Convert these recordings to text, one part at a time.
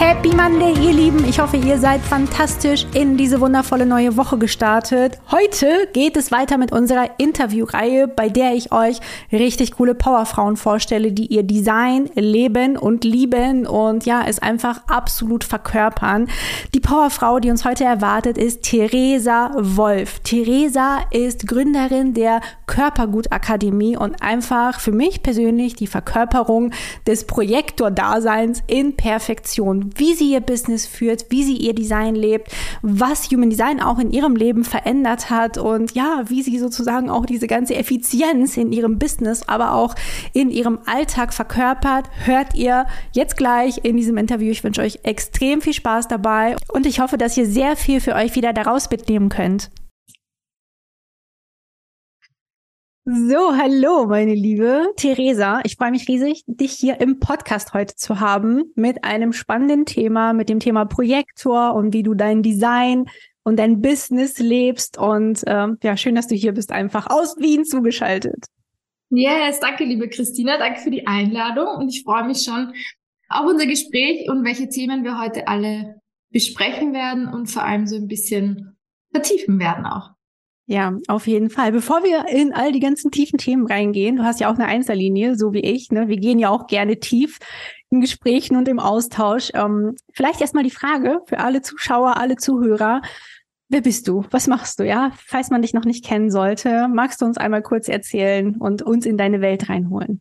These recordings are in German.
Happy Monday, ihr Lieben. Ich hoffe, ihr seid fantastisch in diese wundervolle neue Woche gestartet. Heute geht es weiter mit unserer Interviewreihe, bei der ich euch richtig coole Powerfrauen vorstelle, die ihr Design leben und lieben und ja, es einfach absolut verkörpern. Die Powerfrau, die uns heute erwartet, ist Theresa Wolf. Theresa ist Gründerin der Körpergutakademie und einfach für mich persönlich die Verkörperung des Projektor-Daseins in Perfektion wie sie ihr Business führt, wie sie ihr Design lebt, was Human Design auch in ihrem Leben verändert hat und ja, wie sie sozusagen auch diese ganze Effizienz in ihrem Business, aber auch in ihrem Alltag verkörpert, hört ihr jetzt gleich in diesem Interview. Ich wünsche euch extrem viel Spaß dabei und ich hoffe, dass ihr sehr viel für euch wieder daraus mitnehmen könnt. So, hallo, meine liebe Theresa. Ich freue mich riesig, dich hier im Podcast heute zu haben mit einem spannenden Thema, mit dem Thema Projektor und wie du dein Design und dein Business lebst. Und ähm, ja, schön, dass du hier bist, einfach aus Wien zugeschaltet. Yes, danke, liebe Christina. Danke für die Einladung. Und ich freue mich schon auf unser Gespräch und welche Themen wir heute alle besprechen werden und vor allem so ein bisschen vertiefen werden auch. Ja, auf jeden Fall. Bevor wir in all die ganzen tiefen Themen reingehen, du hast ja auch eine Einzellinie, so wie ich. Ne? Wir gehen ja auch gerne tief in Gesprächen und im Austausch. Ähm, vielleicht erstmal die Frage für alle Zuschauer, alle Zuhörer. Wer bist du? Was machst du? Ja, falls man dich noch nicht kennen sollte, magst du uns einmal kurz erzählen und uns in deine Welt reinholen?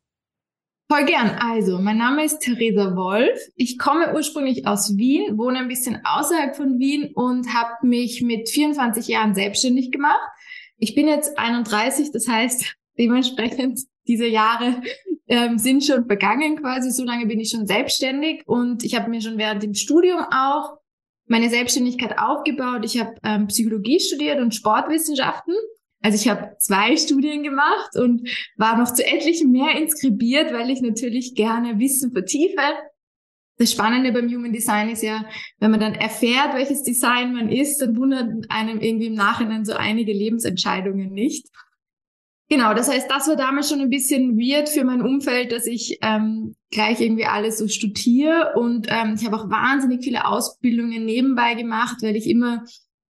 Voll gern. Also, mein Name ist Theresa Wolf. Ich komme ursprünglich aus Wien, wohne ein bisschen außerhalb von Wien und habe mich mit 24 Jahren selbstständig gemacht. Ich bin jetzt 31, das heißt dementsprechend diese Jahre ähm, sind schon vergangen quasi. So lange bin ich schon selbstständig und ich habe mir schon während dem Studium auch meine Selbstständigkeit aufgebaut. Ich habe ähm, Psychologie studiert und Sportwissenschaften also ich habe zwei Studien gemacht und war noch zu etlichen mehr inskribiert, weil ich natürlich gerne Wissen vertiefe. Das Spannende beim Human Design ist ja, wenn man dann erfährt, welches Design man ist, dann wundert einem irgendwie im Nachhinein so einige Lebensentscheidungen nicht. Genau, das heißt, das war damals schon ein bisschen weird für mein Umfeld, dass ich ähm, gleich irgendwie alles so studiere und ähm, ich habe auch wahnsinnig viele Ausbildungen nebenbei gemacht, weil ich immer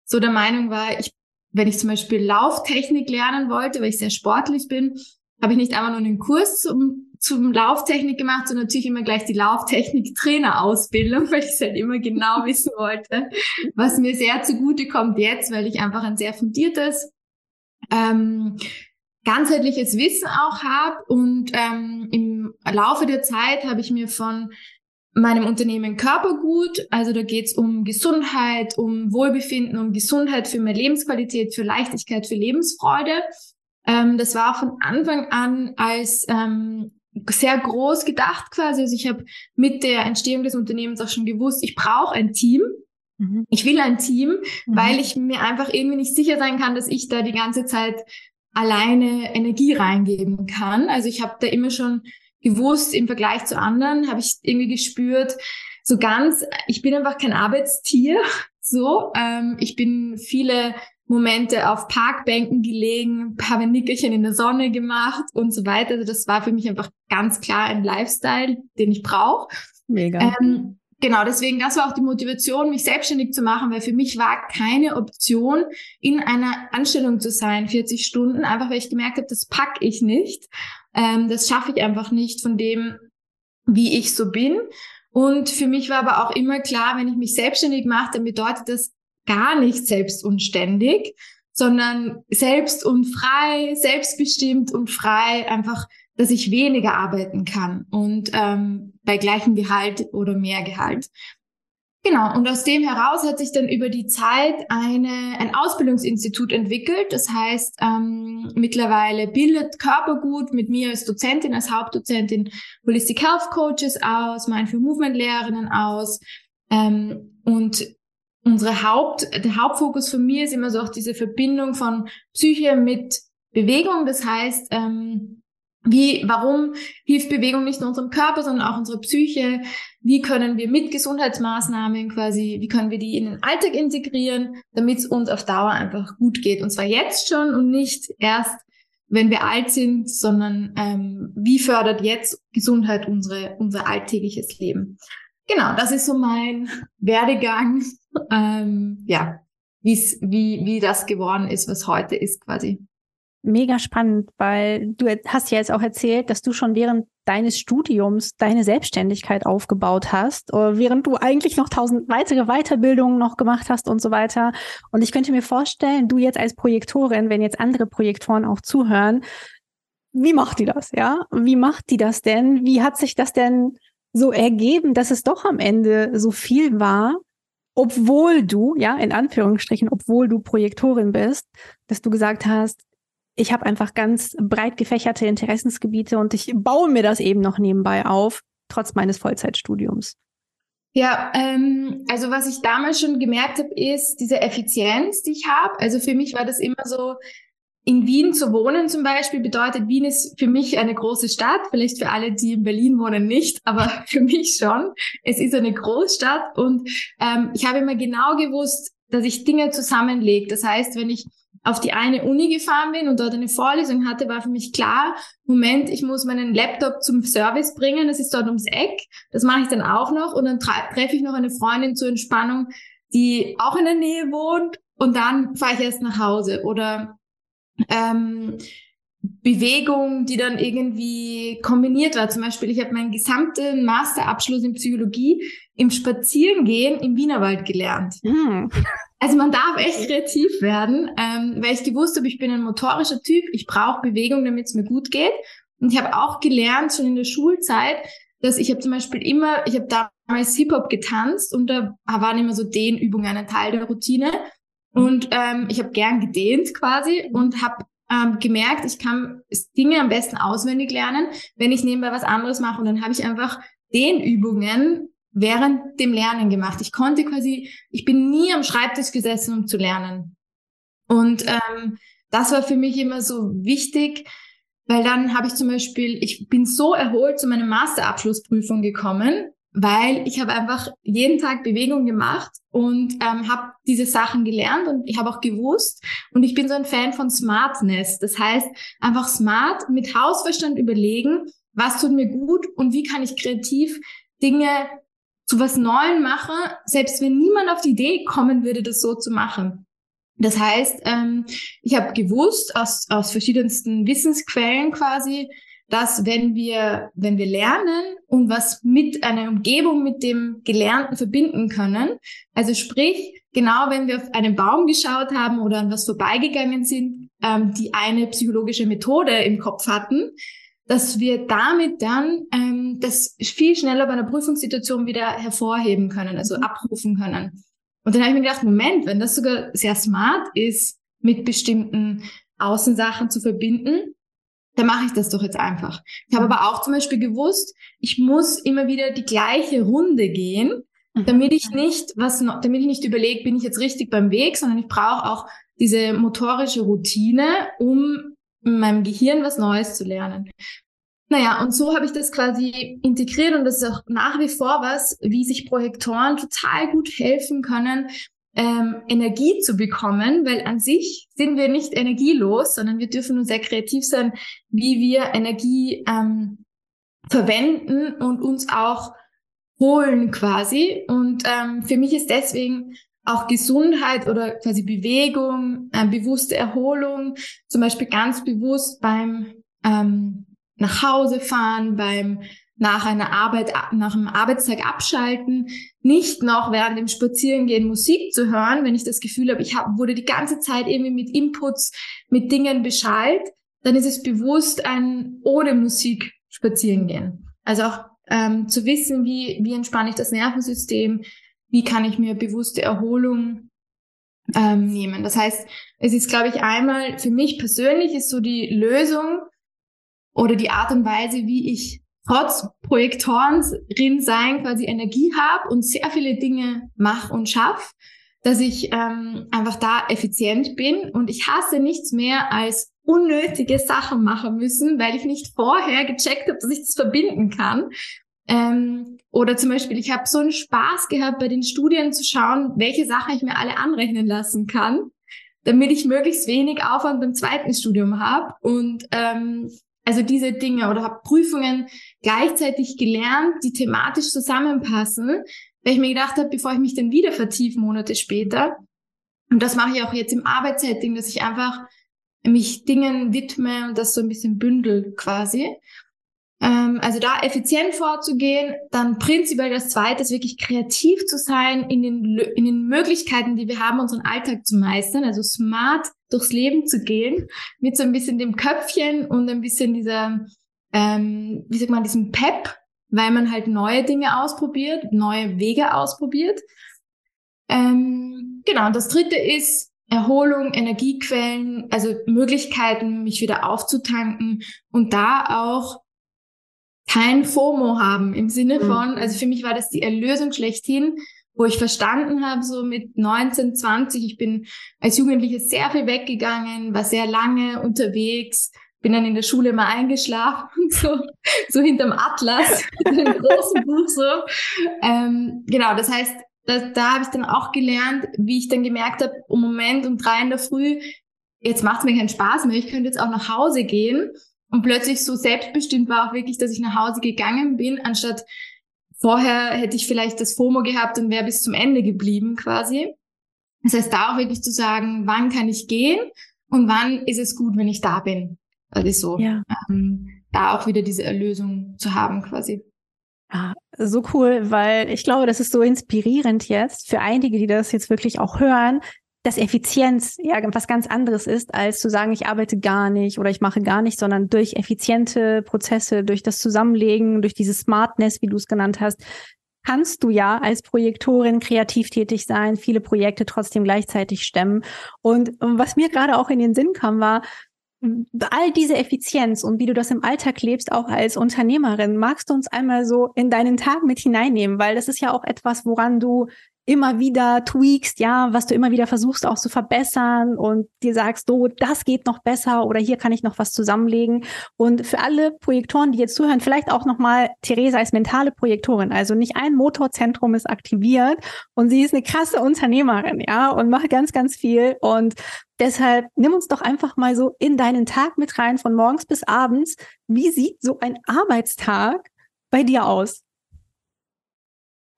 so der Meinung war, ich wenn ich zum Beispiel Lauftechnik lernen wollte, weil ich sehr sportlich bin, habe ich nicht einfach nur einen Kurs zum, zum Lauftechnik gemacht, sondern natürlich immer gleich die Lauftechnik-Trainer-Ausbildung, weil ich es halt immer genau wissen wollte, was mir sehr zugute kommt jetzt, weil ich einfach ein sehr fundiertes, ähm, ganzheitliches Wissen auch habe. Und ähm, im Laufe der Zeit habe ich mir von meinem Unternehmen Körpergut. Also da geht's um Gesundheit, um Wohlbefinden, um Gesundheit für mehr Lebensqualität, für Leichtigkeit, für Lebensfreude. Ähm, das war von Anfang an als ähm, sehr groß gedacht quasi. Also ich habe mit der Entstehung des Unternehmens auch schon gewusst, ich brauche ein Team. Mhm. Ich will ein Team, mhm. weil ich mir einfach irgendwie nicht sicher sein kann, dass ich da die ganze Zeit alleine Energie reingeben kann. Also ich habe da immer schon gewusst, im Vergleich zu anderen habe ich irgendwie gespürt, so ganz, ich bin einfach kein Arbeitstier, so, ähm, ich bin viele Momente auf Parkbänken gelegen, habe ein Nickerchen in der Sonne gemacht und so weiter. Also das war für mich einfach ganz klar ein Lifestyle, den ich brauche. Mega. Ähm, genau, deswegen, das war auch die Motivation, mich selbstständig zu machen, weil für mich war keine Option, in einer Anstellung zu sein, 40 Stunden, einfach weil ich gemerkt habe, das pack ich nicht. Ähm, das schaffe ich einfach nicht von dem, wie ich so bin. Und für mich war aber auch immer klar, wenn ich mich selbstständig mache, dann bedeutet das gar nicht selbst und ständig, sondern selbst und frei, selbstbestimmt und frei, einfach, dass ich weniger arbeiten kann und ähm, bei gleichem Gehalt oder mehr Gehalt. Genau, und aus dem heraus hat sich dann über die Zeit eine, ein Ausbildungsinstitut entwickelt. Das heißt, ähm, mittlerweile bildet Körpergut mit mir als Dozentin, als Hauptdozentin Holistic Health Coaches aus, Mindful Movement Lehrerinnen aus. Ähm, und unsere Haupt, der Hauptfokus von mir ist immer so auch diese Verbindung von Psyche mit Bewegung. Das heißt, ähm, wie, warum hilft Bewegung nicht nur unserem Körper, sondern auch unserer Psyche? Wie können wir mit Gesundheitsmaßnahmen quasi, wie können wir die in den Alltag integrieren, damit es uns auf Dauer einfach gut geht? Und zwar jetzt schon und nicht erst, wenn wir alt sind, sondern ähm, wie fördert jetzt Gesundheit unsere, unser alltägliches Leben? Genau, das ist so mein Werdegang, ähm, ja, wie's, wie, wie das geworden ist, was heute ist quasi. Mega spannend, weil du hast ja jetzt auch erzählt, dass du schon während deines Studiums deine Selbstständigkeit aufgebaut hast, äh, während du eigentlich noch tausend weitere Weiterbildungen noch gemacht hast und so weiter. Und ich könnte mir vorstellen, du jetzt als Projektorin, wenn jetzt andere Projektoren auch zuhören, wie macht die das, ja? Wie macht die das denn? Wie hat sich das denn so ergeben, dass es doch am Ende so viel war, obwohl du, ja, in Anführungsstrichen, obwohl du Projektorin bist, dass du gesagt hast, ich habe einfach ganz breit gefächerte Interessensgebiete und ich baue mir das eben noch nebenbei auf, trotz meines Vollzeitstudiums. Ja, ähm, also was ich damals schon gemerkt habe, ist diese Effizienz, die ich habe. Also für mich war das immer so, in Wien zu wohnen zum Beispiel bedeutet, Wien ist für mich eine große Stadt, vielleicht für alle, die in Berlin wohnen nicht, aber für mich schon. Es ist eine Großstadt und ähm, ich habe immer genau gewusst, dass ich Dinge zusammenlege. Das heißt, wenn ich auf die eine Uni gefahren bin und dort eine Vorlesung hatte, war für mich klar, Moment, ich muss meinen Laptop zum Service bringen, das ist dort ums Eck, das mache ich dann auch noch. Und dann treffe ich noch eine Freundin zur Entspannung, die auch in der Nähe wohnt. Und dann fahre ich erst nach Hause. Oder ähm, Bewegung, die dann irgendwie kombiniert war. Zum Beispiel, ich habe meinen gesamten Masterabschluss in Psychologie im Spazierengehen im Wienerwald gelernt. Mhm. Also man darf echt kreativ werden, ähm, weil ich gewusst habe, ich bin ein motorischer Typ, ich brauche Bewegung, damit es mir gut geht. Und ich habe auch gelernt, schon in der Schulzeit, dass ich habe zum Beispiel immer, ich habe damals Hip-Hop getanzt und da waren immer so Dehnübungen ein Teil der Routine. Und ähm, ich habe gern gedehnt quasi und habe ähm, gemerkt, ich kann Dinge am besten auswendig lernen, wenn ich nebenbei was anderes mache. Und dann habe ich einfach Dehnübungen während dem Lernen gemacht. Ich konnte quasi, ich bin nie am Schreibtisch gesessen, um zu lernen. Und ähm, das war für mich immer so wichtig, weil dann habe ich zum Beispiel, ich bin so erholt zu meiner Masterabschlussprüfung gekommen, weil ich habe einfach jeden Tag Bewegung gemacht und ähm, habe diese Sachen gelernt und ich habe auch gewusst und ich bin so ein Fan von Smartness. Das heißt, einfach smart mit Hausverstand überlegen, was tut mir gut und wie kann ich kreativ Dinge zu was Neuem mache, selbst wenn niemand auf die Idee kommen würde, das so zu machen. Das heißt, ähm, ich habe gewusst aus, aus verschiedensten Wissensquellen quasi, dass wenn wir, wenn wir lernen und was mit einer Umgebung mit dem Gelernten verbinden können, also sprich, genau wenn wir auf einen Baum geschaut haben oder an was vorbeigegangen sind, ähm, die eine psychologische Methode im Kopf hatten, dass wir damit dann ähm, das viel schneller bei einer Prüfungssituation wieder hervorheben können, also mhm. abrufen können. Und dann habe ich mir gedacht, Moment, wenn das sogar sehr smart ist, mit bestimmten Außensachen zu verbinden, dann mache ich das doch jetzt einfach. Ich habe aber auch zum Beispiel gewusst, ich muss immer wieder die gleiche Runde gehen, mhm. damit ich nicht was, damit ich nicht überlege, bin ich jetzt richtig beim Weg, sondern ich brauche auch diese motorische Routine, um in meinem Gehirn was Neues zu lernen. Naja, und so habe ich das quasi integriert und das ist auch nach wie vor was, wie sich Projektoren total gut helfen können, ähm, Energie zu bekommen, weil an sich sind wir nicht energielos, sondern wir dürfen nur sehr kreativ sein, wie wir Energie ähm, verwenden und uns auch holen quasi. Und ähm, für mich ist deswegen auch Gesundheit oder quasi Bewegung, äh, bewusste Erholung, zum Beispiel ganz bewusst beim ähm, nach Hause fahren, beim nach einer Arbeit, nach einem Arbeitstag abschalten, nicht noch während dem Spazierengehen Musik zu hören, wenn ich das Gefühl habe, ich hab, wurde die ganze Zeit irgendwie mit Inputs, mit Dingen beschallt, dann ist es bewusst ein ohne Musik spazieren gehen. Also auch ähm, zu wissen, wie, wie entspanne ich das Nervensystem, wie kann ich mir bewusste Erholung ähm, nehmen. Das heißt, es ist, glaube ich, einmal für mich persönlich ist so die Lösung oder die Art und Weise, wie ich trotz Projektorenrin sein quasi Energie habe und sehr viele Dinge mache und schaffe, dass ich ähm, einfach da effizient bin und ich hasse nichts mehr als unnötige Sachen machen müssen, weil ich nicht vorher gecheckt habe, dass ich das verbinden kann. Ähm, oder zum Beispiel, ich habe so einen Spaß gehabt, bei den Studien zu schauen, welche Sachen ich mir alle anrechnen lassen kann, damit ich möglichst wenig Aufwand beim zweiten Studium habe. Und ähm, also diese Dinge oder habe Prüfungen gleichzeitig gelernt, die thematisch zusammenpassen, weil ich mir gedacht habe, bevor ich mich dann wieder vertiefe, Monate später. Und das mache ich auch jetzt im Arbeitssetting, dass ich einfach mich Dingen widme und das so ein bisschen bündel quasi. Ähm, also da effizient vorzugehen, dann prinzipiell das zweite ist wirklich kreativ zu sein, in den, in den Möglichkeiten, die wir haben, unseren Alltag zu meistern, also smart durchs Leben zu gehen, mit so ein bisschen dem Köpfchen und ein bisschen dieser, ähm, wie sagt man, diesem Pep, weil man halt neue Dinge ausprobiert, neue Wege ausprobiert. Ähm, genau, und das dritte ist Erholung, Energiequellen, also Möglichkeiten, mich wieder aufzutanken und da auch kein FOMO haben im Sinne mhm. von, also für mich war das die Erlösung schlechthin, wo ich verstanden habe, so mit 19, 20, ich bin als Jugendliche sehr viel weggegangen, war sehr lange unterwegs, bin dann in der Schule mal eingeschlafen und so, so hinterm Atlas, einem großen Buch so. Ähm, genau, das heißt, da, da habe ich dann auch gelernt, wie ich dann gemerkt habe, um Moment um drei in der Früh, jetzt macht es mir keinen Spaß mehr, ich könnte jetzt auch nach Hause gehen und plötzlich so selbstbestimmt war auch wirklich, dass ich nach Hause gegangen bin, anstatt vorher hätte ich vielleicht das FOMO gehabt und wäre bis zum Ende geblieben quasi. Das heißt, da auch wirklich zu sagen, wann kann ich gehen und wann ist es gut, wenn ich da bin. Also so, ja. ähm, da auch wieder diese Erlösung zu haben quasi. Ja, so cool, weil ich glaube, das ist so inspirierend jetzt für einige, die das jetzt wirklich auch hören, dass Effizienz ja was ganz anderes ist, als zu sagen, ich arbeite gar nicht oder ich mache gar nicht, sondern durch effiziente Prozesse, durch das Zusammenlegen, durch diese Smartness, wie du es genannt hast, kannst du ja als Projektorin kreativ tätig sein, viele Projekte trotzdem gleichzeitig stemmen. Und was mir gerade auch in den Sinn kam, war, all diese Effizienz und wie du das im Alltag lebst, auch als Unternehmerin, magst du uns einmal so in deinen Tag mit hineinnehmen, weil das ist ja auch etwas, woran du immer wieder tweakst, ja, was du immer wieder versuchst auch zu verbessern und dir sagst, so, das geht noch besser oder hier kann ich noch was zusammenlegen. Und für alle Projektoren, die jetzt zuhören, vielleicht auch nochmal Theresa als mentale Projektorin. Also nicht ein Motorzentrum ist aktiviert und sie ist eine krasse Unternehmerin, ja, und macht ganz, ganz viel. Und deshalb nimm uns doch einfach mal so in deinen Tag mit rein, von morgens bis abends. Wie sieht so ein Arbeitstag bei dir aus?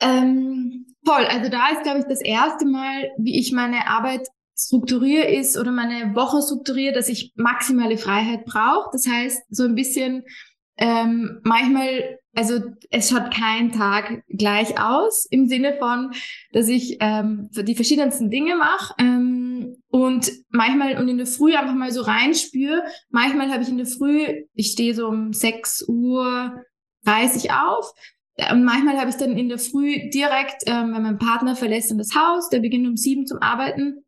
Ähm, voll. Also da ist, glaube ich, das erste Mal, wie ich meine Arbeit strukturiere ist oder meine Woche strukturiere, dass ich maximale Freiheit brauche. Das heißt, so ein bisschen ähm, manchmal, also es schaut kein Tag gleich aus im Sinne von, dass ich ähm, die verschiedensten Dinge mache ähm, und manchmal und in der Früh einfach mal so reinspüre. Manchmal habe ich in der Früh, ich stehe so um 6 Uhr 30 auf und manchmal habe ich dann in der Früh direkt, ähm, wenn mein Partner verlässt dann das Haus, der beginnt um sieben zum Arbeiten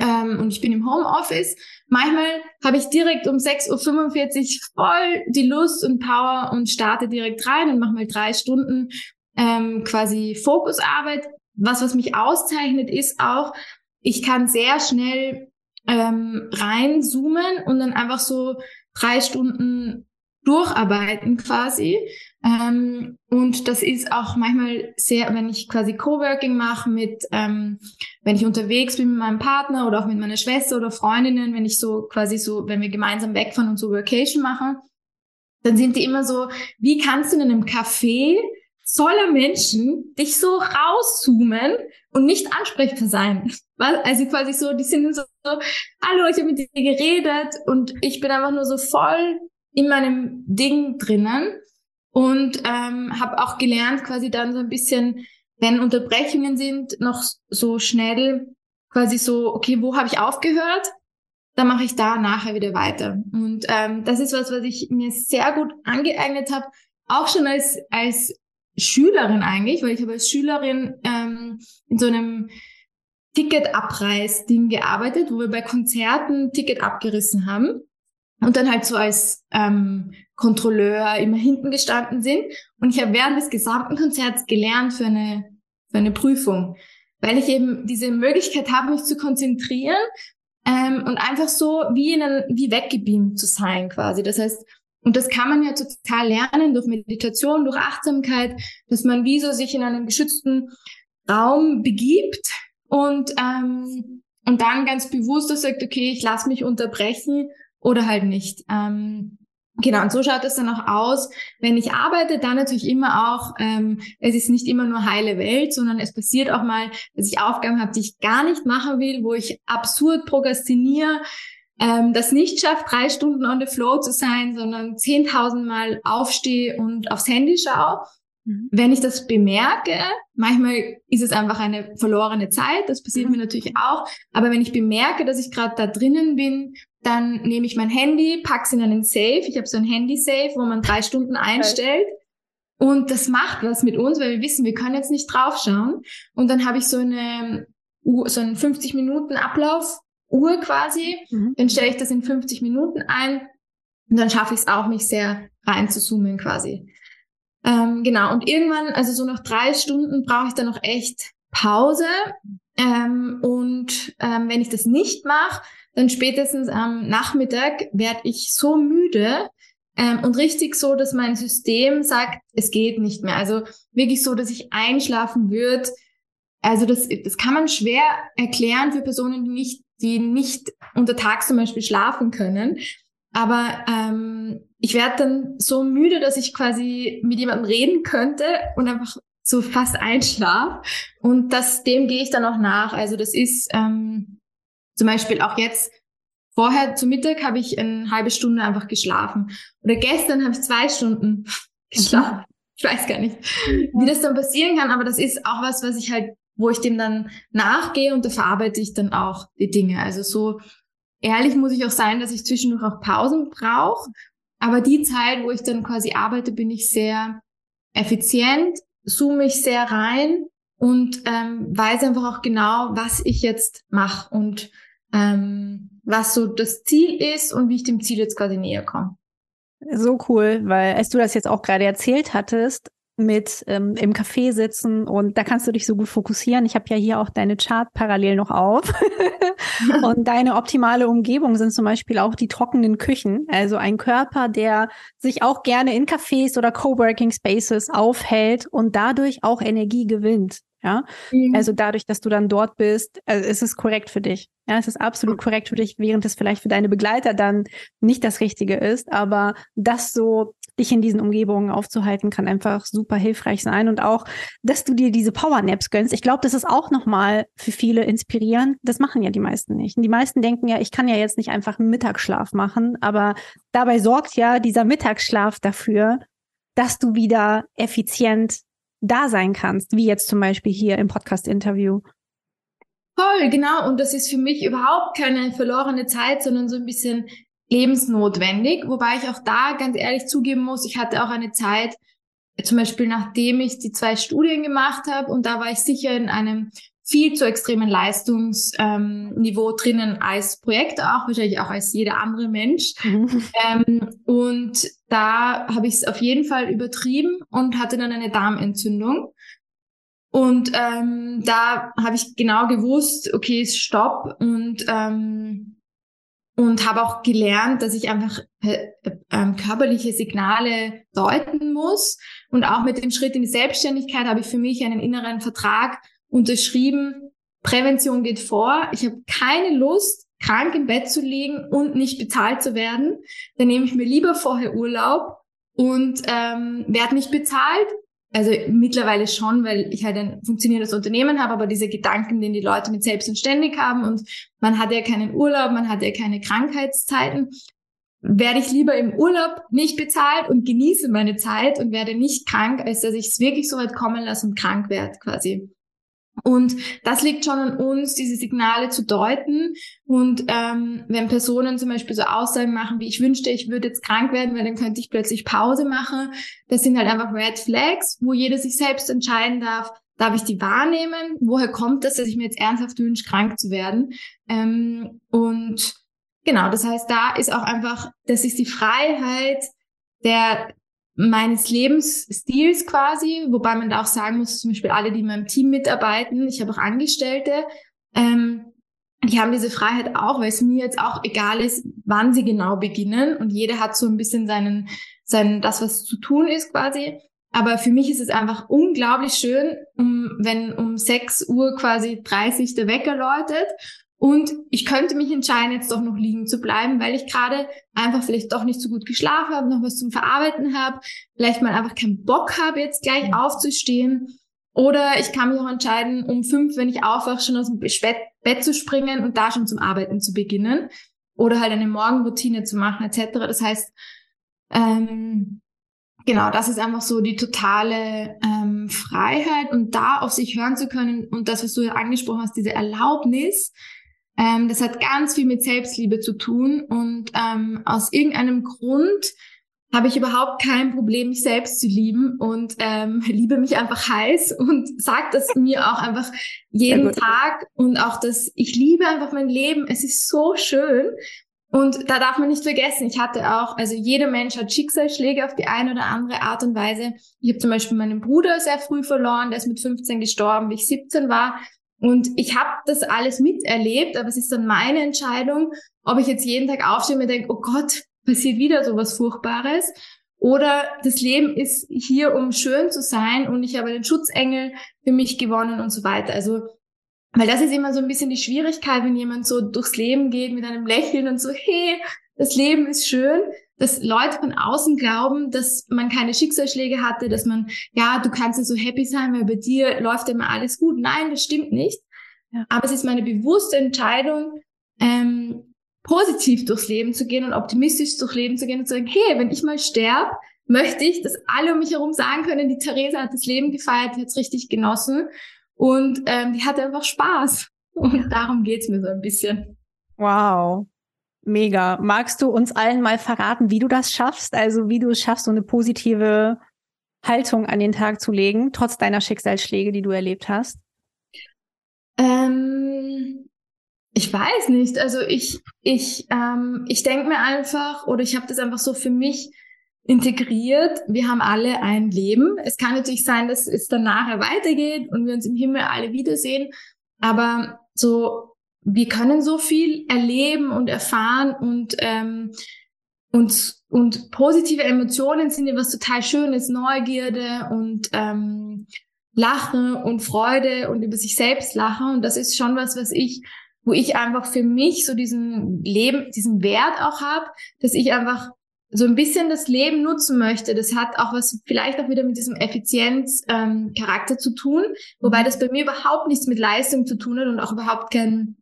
ähm, und ich bin im Homeoffice. Manchmal habe ich direkt um 6.45 Uhr voll die Lust und Power und starte direkt rein und mache mal drei Stunden ähm, quasi Fokusarbeit. Was, was mich auszeichnet, ist auch, ich kann sehr schnell ähm, reinzoomen und dann einfach so drei Stunden durcharbeiten quasi. Ähm, und das ist auch manchmal sehr, wenn ich quasi Coworking mache mit, ähm, wenn ich unterwegs bin mit meinem Partner oder auch mit meiner Schwester oder Freundinnen, wenn ich so quasi so, wenn wir gemeinsam wegfahren und so Vacation machen, dann sind die immer so, wie kannst du in einem Café voller Menschen dich so rauszoomen und nicht ansprechbar sein. Also quasi so, die sind so, hallo, ich habe mit dir geredet und ich bin einfach nur so voll in meinem Ding drinnen und ähm, habe auch gelernt, quasi dann so ein bisschen, wenn Unterbrechungen sind, noch so schnell quasi so, okay, wo habe ich aufgehört? Dann mache ich da nachher wieder weiter. Und ähm, das ist was, was ich mir sehr gut angeeignet habe, auch schon als als Schülerin eigentlich, weil ich habe als Schülerin ähm, in so einem Ticket-Abreiß-Ding gearbeitet, wo wir bei Konzerten Ticket abgerissen haben. Und dann halt so als ähm, Kontrolleur immer hinten gestanden sind. Und ich habe während des gesamten Konzerts gelernt für eine, für eine Prüfung, weil ich eben diese Möglichkeit habe, mich zu konzentrieren ähm, und einfach so wie, in ein, wie weggebeamt zu sein quasi. Das heißt, und das kann man ja total lernen durch Meditation, durch Achtsamkeit, dass man wie so sich in einen geschützten Raum begibt und, ähm, und dann ganz bewusst sagt, okay, ich lasse mich unterbrechen oder halt nicht. Ähm, Genau, und so schaut es dann auch aus. Wenn ich arbeite, dann natürlich immer auch, ähm, es ist nicht immer nur heile Welt, sondern es passiert auch mal, dass ich Aufgaben habe, die ich gar nicht machen will, wo ich absurd prokrastiniere, ähm, das nicht schafft, drei Stunden on the flow zu sein, sondern zehntausend Mal aufstehe und aufs Handy schaue. Mhm. Wenn ich das bemerke, manchmal ist es einfach eine verlorene Zeit, das passiert mhm. mir natürlich auch, aber wenn ich bemerke, dass ich gerade da drinnen bin, dann nehme ich mein Handy, pack's in einen Safe, ich habe so ein Handy-Safe, wo man drei Stunden einstellt. Und das macht was mit uns, weil wir wissen, wir können jetzt nicht draufschauen. Und dann habe ich so eine so einen 50 Minuten Ablauf Uhr quasi, mhm. dann stelle ich das in 50 Minuten ein. Und dann schaffe ich es auch, mich sehr rein zu zoomen quasi. Ähm, genau, und irgendwann, also so nach drei Stunden brauche ich dann noch echt Pause. Ähm, und ähm, wenn ich das nicht mache, dann spätestens am Nachmittag werde ich so müde ähm, und richtig so, dass mein System sagt, es geht nicht mehr. Also wirklich so, dass ich einschlafen würde. Also das, das kann man schwer erklären für Personen, die nicht, die nicht unter Tag zum Beispiel schlafen können. Aber ähm, ich werde dann so müde, dass ich quasi mit jemandem reden könnte und einfach so fast einschlaf. Und das, dem gehe ich dann auch nach. Also das ist ähm, zum Beispiel auch jetzt, vorher zu Mittag habe ich eine halbe Stunde einfach geschlafen. Oder gestern habe ich zwei Stunden geschlafen. Ich weiß gar nicht, wie das dann passieren kann, aber das ist auch was, was ich halt, wo ich dem dann nachgehe und da verarbeite ich dann auch die Dinge. Also so ehrlich muss ich auch sein, dass ich zwischendurch auch Pausen brauche. Aber die Zeit, wo ich dann quasi arbeite, bin ich sehr effizient, zoome ich sehr rein und ähm, weiß einfach auch genau, was ich jetzt mache und ähm, was so das Ziel ist und wie ich dem Ziel jetzt quasi näher komme. So cool, weil als du das jetzt auch gerade erzählt hattest, mit ähm, im Café sitzen und da kannst du dich so gut fokussieren. Ich habe ja hier auch deine Chart parallel noch auf. und deine optimale Umgebung sind zum Beispiel auch die trockenen Küchen. Also ein Körper, der sich auch gerne in Cafés oder Coworking Spaces aufhält und dadurch auch Energie gewinnt. Ja, mhm. also dadurch, dass du dann dort bist, also ist es korrekt für dich. Ja, es ist absolut korrekt für dich, während es vielleicht für deine Begleiter dann nicht das Richtige ist. Aber das so dich in diesen Umgebungen aufzuhalten, kann einfach super hilfreich sein. Und auch, dass du dir diese Power-Naps gönnst. Ich glaube, das ist auch nochmal für viele inspirierend. Das machen ja die meisten nicht. Und die meisten denken ja, ich kann ja jetzt nicht einfach einen Mittagsschlaf machen. Aber dabei sorgt ja dieser Mittagsschlaf dafür, dass du wieder effizient da sein kannst, wie jetzt zum Beispiel hier im Podcast-Interview. Voll, genau. Und das ist für mich überhaupt keine verlorene Zeit, sondern so ein bisschen lebensnotwendig, wobei ich auch da ganz ehrlich zugeben muss, ich hatte auch eine Zeit, zum Beispiel nachdem ich die zwei Studien gemacht habe und da war ich sicher in einem viel zu extremen Leistungsniveau ähm, drinnen als Projekt auch, wahrscheinlich auch als jeder andere Mensch. Mhm. Ähm, und da habe ich es auf jeden Fall übertrieben und hatte dann eine Darmentzündung. Und ähm, da habe ich genau gewusst, okay, stopp und ähm, und habe auch gelernt, dass ich einfach äh, äh, körperliche Signale deuten muss. Und auch mit dem Schritt in die Selbstständigkeit habe ich für mich einen inneren Vertrag unterschrieben. Prävention geht vor. Ich habe keine Lust, krank im Bett zu liegen und nicht bezahlt zu werden. Dann nehme ich mir lieber vorher Urlaub und ähm, werde nicht bezahlt, also mittlerweile schon, weil ich halt ein funktionierendes Unternehmen habe, aber diese Gedanken, den die Leute mit selbst und ständig haben und man hat ja keinen Urlaub, man hat ja keine Krankheitszeiten, werde ich lieber im Urlaub nicht bezahlt und genieße meine Zeit und werde nicht krank, als dass ich es wirklich so weit kommen lasse und krank werde quasi. Und das liegt schon an uns, diese Signale zu deuten. Und ähm, wenn Personen zum Beispiel so Aussagen machen, wie ich wünschte, ich würde jetzt krank werden, weil dann könnte ich plötzlich Pause machen, das sind halt einfach Red Flags, wo jeder sich selbst entscheiden darf, darf ich die wahrnehmen? Woher kommt das, dass ich mir jetzt ernsthaft wünsche, krank zu werden? Ähm, und genau, das heißt, da ist auch einfach, das ist die Freiheit der meines Lebensstils quasi, wobei man da auch sagen muss, zum Beispiel alle, die in meinem Team mitarbeiten, ich habe auch Angestellte, ähm, die haben diese Freiheit auch, weil es mir jetzt auch egal ist, wann sie genau beginnen und jeder hat so ein bisschen seinen, seinen, das, was zu tun ist quasi. Aber für mich ist es einfach unglaublich schön, um, wenn um 6 Uhr quasi 30 der Wecker läutet und ich könnte mich entscheiden, jetzt doch noch liegen zu bleiben, weil ich gerade einfach vielleicht doch nicht so gut geschlafen habe, noch was zum Verarbeiten habe, vielleicht mal einfach keinen Bock habe, jetzt gleich aufzustehen. Oder ich kann mich auch entscheiden, um fünf, wenn ich aufwache, schon aus dem Bett, Bett zu springen und da schon zum Arbeiten zu beginnen. Oder halt eine Morgenroutine zu machen, etc. Das heißt, ähm, genau, das ist einfach so die totale ähm, Freiheit und da auf sich hören zu können und das, was du ja angesprochen hast, diese Erlaubnis, ähm, das hat ganz viel mit Selbstliebe zu tun und ähm, aus irgendeinem Grund habe ich überhaupt kein Problem, mich selbst zu lieben und ähm, liebe mich einfach heiß und sage das mir auch einfach jeden Tag und auch das, ich liebe einfach mein Leben. Es ist so schön. Und da darf man nicht vergessen, ich hatte auch, also jeder Mensch hat Schicksalsschläge auf die eine oder andere Art und Weise. Ich habe zum Beispiel meinen Bruder sehr früh verloren, der ist mit 15 gestorben, wie ich 17 war. Und ich habe das alles miterlebt, aber es ist dann meine Entscheidung, ob ich jetzt jeden Tag aufstehe und mir denke, oh Gott, passiert wieder so was Furchtbares. Oder das Leben ist hier, um schön zu sein und ich habe den Schutzengel für mich gewonnen und so weiter. Also, weil das ist immer so ein bisschen die Schwierigkeit, wenn jemand so durchs Leben geht mit einem Lächeln und so, hey, das Leben ist schön, dass Leute von außen glauben, dass man keine Schicksalsschläge hatte, dass man, ja, du kannst ja so happy sein, weil bei dir läuft immer alles gut. Nein, das stimmt nicht. Ja. Aber es ist meine bewusste Entscheidung, ähm, positiv durchs Leben zu gehen und optimistisch durchs Leben zu gehen und zu sagen, hey, wenn ich mal sterbe, möchte ich, dass alle um mich herum sagen können, die Theresa hat das Leben gefeiert, die hat es richtig genossen und ähm, die hatte einfach Spaß. Und darum geht's mir so ein bisschen. Wow. Mega. Magst du uns allen mal verraten, wie du das schaffst? Also wie du es schaffst, so eine positive Haltung an den Tag zu legen, trotz deiner Schicksalsschläge, die du erlebt hast? Ähm, ich weiß nicht. Also ich, ich, ähm, ich denke mir einfach, oder ich habe das einfach so für mich integriert. Wir haben alle ein Leben. Es kann natürlich sein, dass es dann nachher weitergeht und wir uns im Himmel alle wiedersehen. Aber so wir können so viel erleben und erfahren und ähm, und und positive Emotionen sind ja was total Schönes, Neugierde und ähm, Lachen und Freude und über sich selbst lachen und das ist schon was, was ich, wo ich einfach für mich so diesen Leben, diesen Wert auch habe, dass ich einfach so ein bisschen das Leben nutzen möchte. Das hat auch was vielleicht auch wieder mit diesem Effizienz-Charakter ähm, zu tun, wobei das bei mir überhaupt nichts mit Leistung zu tun hat und auch überhaupt kein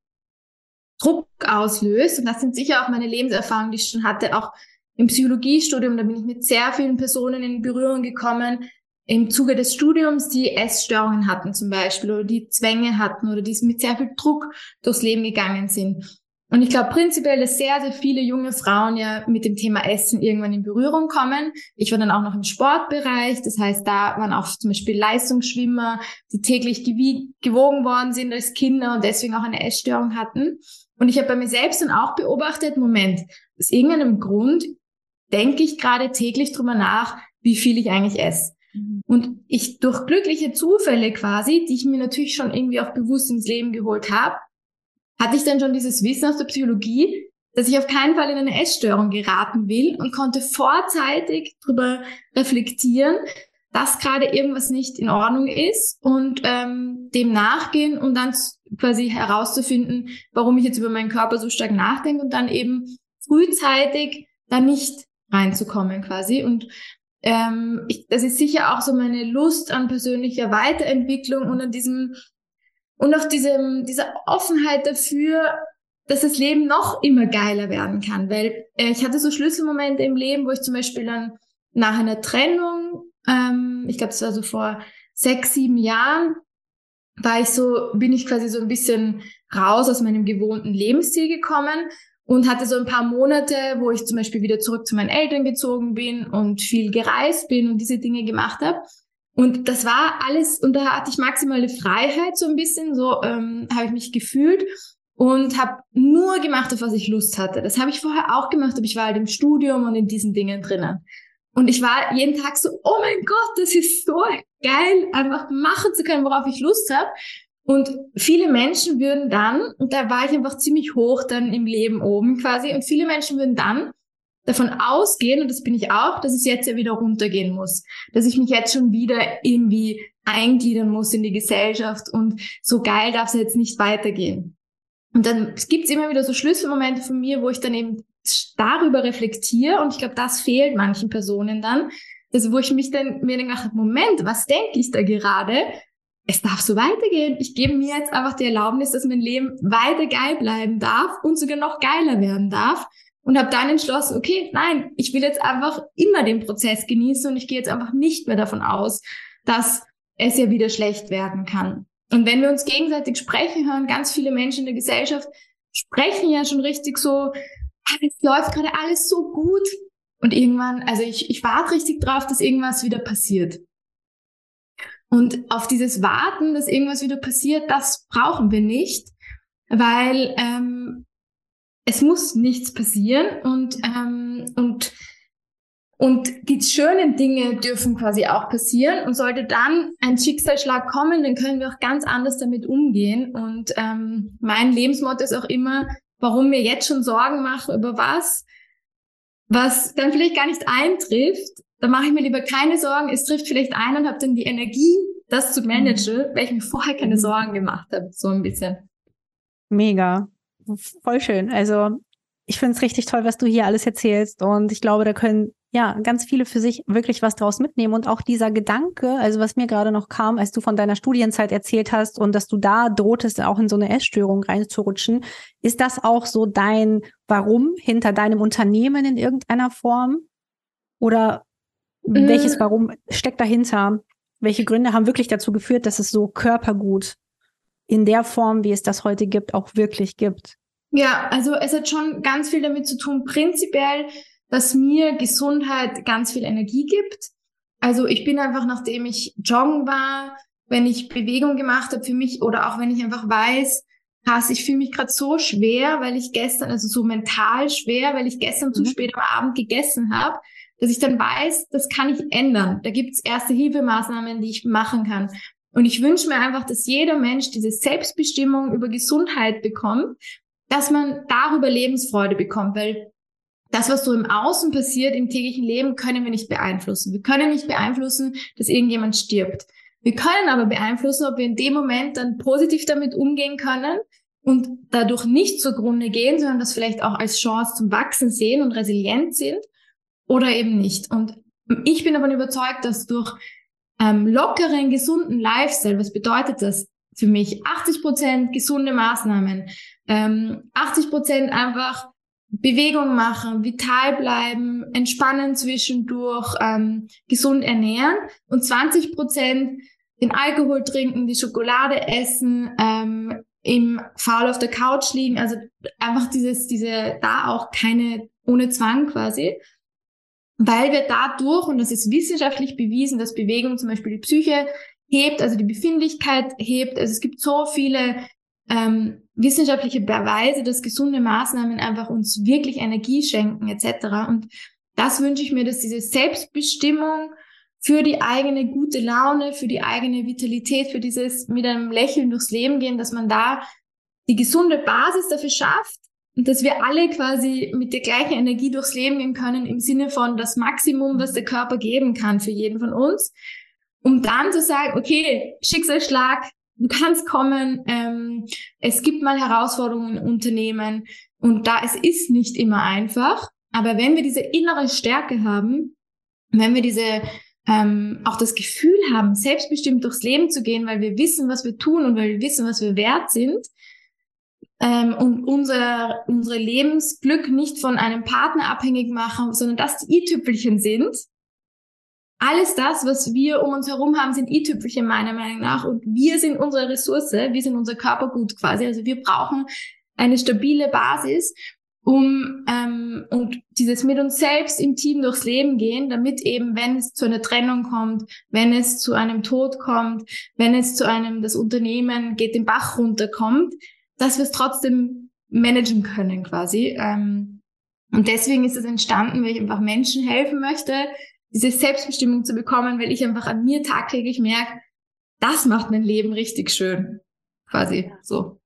Druck auslöst. Und das sind sicher auch meine Lebenserfahrungen, die ich schon hatte, auch im Psychologiestudium. Da bin ich mit sehr vielen Personen in Berührung gekommen, im Zuge des Studiums, die Essstörungen hatten zum Beispiel oder die Zwänge hatten oder die mit sehr viel Druck durchs Leben gegangen sind. Und ich glaube prinzipiell, dass sehr, sehr viele junge Frauen ja mit dem Thema Essen irgendwann in Berührung kommen. Ich war dann auch noch im Sportbereich. Das heißt, da waren auch zum Beispiel Leistungsschwimmer, die täglich gewogen worden sind als Kinder und deswegen auch eine Essstörung hatten. Und ich habe bei mir selbst dann auch beobachtet, Moment, aus irgendeinem Grund denke ich gerade täglich drüber nach, wie viel ich eigentlich esse. Mhm. Und ich durch glückliche Zufälle quasi, die ich mir natürlich schon irgendwie auch bewusst ins Leben geholt habe, hatte ich dann schon dieses Wissen aus der Psychologie, dass ich auf keinen Fall in eine Essstörung geraten will und konnte vorzeitig darüber reflektieren, dass gerade irgendwas nicht in Ordnung ist und ähm, dem nachgehen und dann quasi herauszufinden, warum ich jetzt über meinen Körper so stark nachdenke und dann eben frühzeitig da nicht reinzukommen quasi. Und ähm, ich, das ist sicher auch so meine Lust an persönlicher Weiterentwicklung und an diesem und auch diesem, dieser Offenheit dafür, dass das Leben noch immer geiler werden kann. Weil äh, ich hatte so Schlüsselmomente im Leben, wo ich zum Beispiel dann nach einer Trennung, ähm, ich glaube, es war so vor sechs, sieben Jahren, war ich so, bin ich quasi so ein bisschen raus aus meinem gewohnten Lebensstil gekommen und hatte so ein paar Monate, wo ich zum Beispiel wieder zurück zu meinen Eltern gezogen bin und viel gereist bin und diese Dinge gemacht habe. Und das war alles, und da hatte ich maximale Freiheit so ein bisschen, so ähm, habe ich mich gefühlt. und habe nur gemacht, auf was ich Lust hatte. Das habe ich vorher auch gemacht, aber ich war halt im Studium und in diesen Dingen drinnen. Und ich war jeden Tag so, oh mein Gott, das ist so geil, einfach machen zu können, worauf ich Lust habe. Und viele Menschen würden dann, und da war ich einfach ziemlich hoch dann im Leben oben quasi, und viele Menschen würden dann davon ausgehen, und das bin ich auch, dass es jetzt ja wieder runtergehen muss. Dass ich mich jetzt schon wieder irgendwie eingliedern muss in die Gesellschaft und so geil darf es jetzt nicht weitergehen. Und dann gibt es immer wieder so Schlüsselmomente von mir, wo ich dann eben darüber reflektiere und ich glaube, das fehlt manchen Personen dann, also wo ich mich dann mir gedacht Moment, was denke ich da gerade? Es darf so weitergehen. Ich gebe mir jetzt einfach die Erlaubnis, dass mein Leben weiter geil bleiben darf und sogar noch geiler werden darf und habe dann entschlossen, okay, nein, ich will jetzt einfach immer den Prozess genießen und ich gehe jetzt einfach nicht mehr davon aus, dass es ja wieder schlecht werden kann. Und wenn wir uns gegenseitig sprechen hören, ganz viele Menschen in der Gesellschaft sprechen ja schon richtig so, es läuft gerade alles so gut. Und irgendwann, also ich, ich warte richtig drauf, dass irgendwas wieder passiert. Und auf dieses Warten, dass irgendwas wieder passiert, das brauchen wir nicht, weil ähm, es muss nichts passieren und, ähm, und, und die schönen Dinge dürfen quasi auch passieren. Und sollte dann ein Schicksalsschlag kommen, dann können wir auch ganz anders damit umgehen. Und ähm, mein Lebensmotto ist auch immer, warum mir jetzt schon Sorgen mache über was, was dann vielleicht gar nicht eintrifft, dann mache ich mir lieber keine Sorgen. Es trifft vielleicht ein und habe dann die Energie, das zu managen, weil ich mir vorher keine Sorgen gemacht habe. So ein bisschen. Mega voll schön. Also ich finde es richtig toll, was du hier alles erzählst. Und ich glaube, da können ja ganz viele für sich wirklich was draus mitnehmen. Und auch dieser Gedanke, also was mir gerade noch kam, als du von deiner Studienzeit erzählt hast und dass du da drohtest, auch in so eine Essstörung reinzurutschen, ist das auch so dein Warum hinter deinem Unternehmen in irgendeiner Form? Oder mhm. welches Warum steckt dahinter? Welche Gründe haben wirklich dazu geführt, dass es so Körpergut in der Form, wie es das heute gibt, auch wirklich gibt? Ja, also es hat schon ganz viel damit zu tun, prinzipiell, dass mir Gesundheit ganz viel Energie gibt. Also ich bin einfach, nachdem ich joggen war, wenn ich Bewegung gemacht habe für mich oder auch wenn ich einfach weiß, krass, ich fühle mich gerade so schwer, weil ich gestern, also so mental schwer, weil ich gestern mhm. zu spät am Abend gegessen habe, dass ich dann weiß, das kann ich ändern. Da gibt's erste Hilfemaßnahmen, die ich machen kann. Und ich wünsche mir einfach, dass jeder Mensch diese Selbstbestimmung über Gesundheit bekommt, dass man darüber Lebensfreude bekommt, weil das, was so im Außen passiert, im täglichen Leben, können wir nicht beeinflussen. Wir können nicht beeinflussen, dass irgendjemand stirbt. Wir können aber beeinflussen, ob wir in dem Moment dann positiv damit umgehen können und dadurch nicht zugrunde gehen, sondern das vielleicht auch als Chance zum Wachsen sehen und resilient sind oder eben nicht. Und ich bin davon überzeugt, dass durch ähm, lockeren, gesunden Lifestyle, was bedeutet das für mich? 80 Prozent gesunde Maßnahmen, ähm, 80 Prozent einfach Bewegung machen, vital bleiben, entspannen zwischendurch, ähm, gesund ernähren und 20 Prozent den Alkohol trinken, die Schokolade essen, ähm, im Faul auf der Couch liegen, also einfach dieses, diese, da auch keine, ohne Zwang quasi weil wir dadurch, und das ist wissenschaftlich bewiesen, dass Bewegung zum Beispiel die Psyche hebt, also die Befindlichkeit hebt. Also es gibt so viele ähm, wissenschaftliche Beweise, dass gesunde Maßnahmen einfach uns wirklich Energie schenken etc. Und das wünsche ich mir, dass diese Selbstbestimmung für die eigene gute Laune, für die eigene Vitalität, für dieses mit einem Lächeln durchs Leben gehen, dass man da die gesunde Basis dafür schafft, und dass wir alle quasi mit der gleichen Energie durchs Leben gehen können, im Sinne von das Maximum, was der Körper geben kann für jeden von uns, um dann zu sagen, okay, Schicksalsschlag, du kannst kommen, ähm, es gibt mal Herausforderungen in Unternehmen und da es ist nicht immer einfach, aber wenn wir diese innere Stärke haben, wenn wir diese ähm, auch das Gefühl haben, selbstbestimmt durchs Leben zu gehen, weil wir wissen, was wir tun und weil wir wissen, was wir wert sind, ähm, und unser, unsere Lebensglück nicht von einem Partner abhängig machen, sondern dass die i-Tüpfelchen sind. Alles das, was wir um uns herum haben, sind i-Tüpfelchen meiner Meinung nach. Und wir sind unsere Ressource, wir sind unser Körpergut quasi. Also wir brauchen eine stabile Basis, um ähm, und dieses mit uns selbst im Team durchs Leben gehen, damit eben, wenn es zu einer Trennung kommt, wenn es zu einem Tod kommt, wenn es zu einem, das Unternehmen geht den Bach runterkommt, dass wir es trotzdem managen können quasi. Ähm, und deswegen ist es entstanden, weil ich einfach Menschen helfen möchte, diese Selbstbestimmung zu bekommen, weil ich einfach an mir tagtäglich merke, das macht mein Leben richtig schön. Quasi so.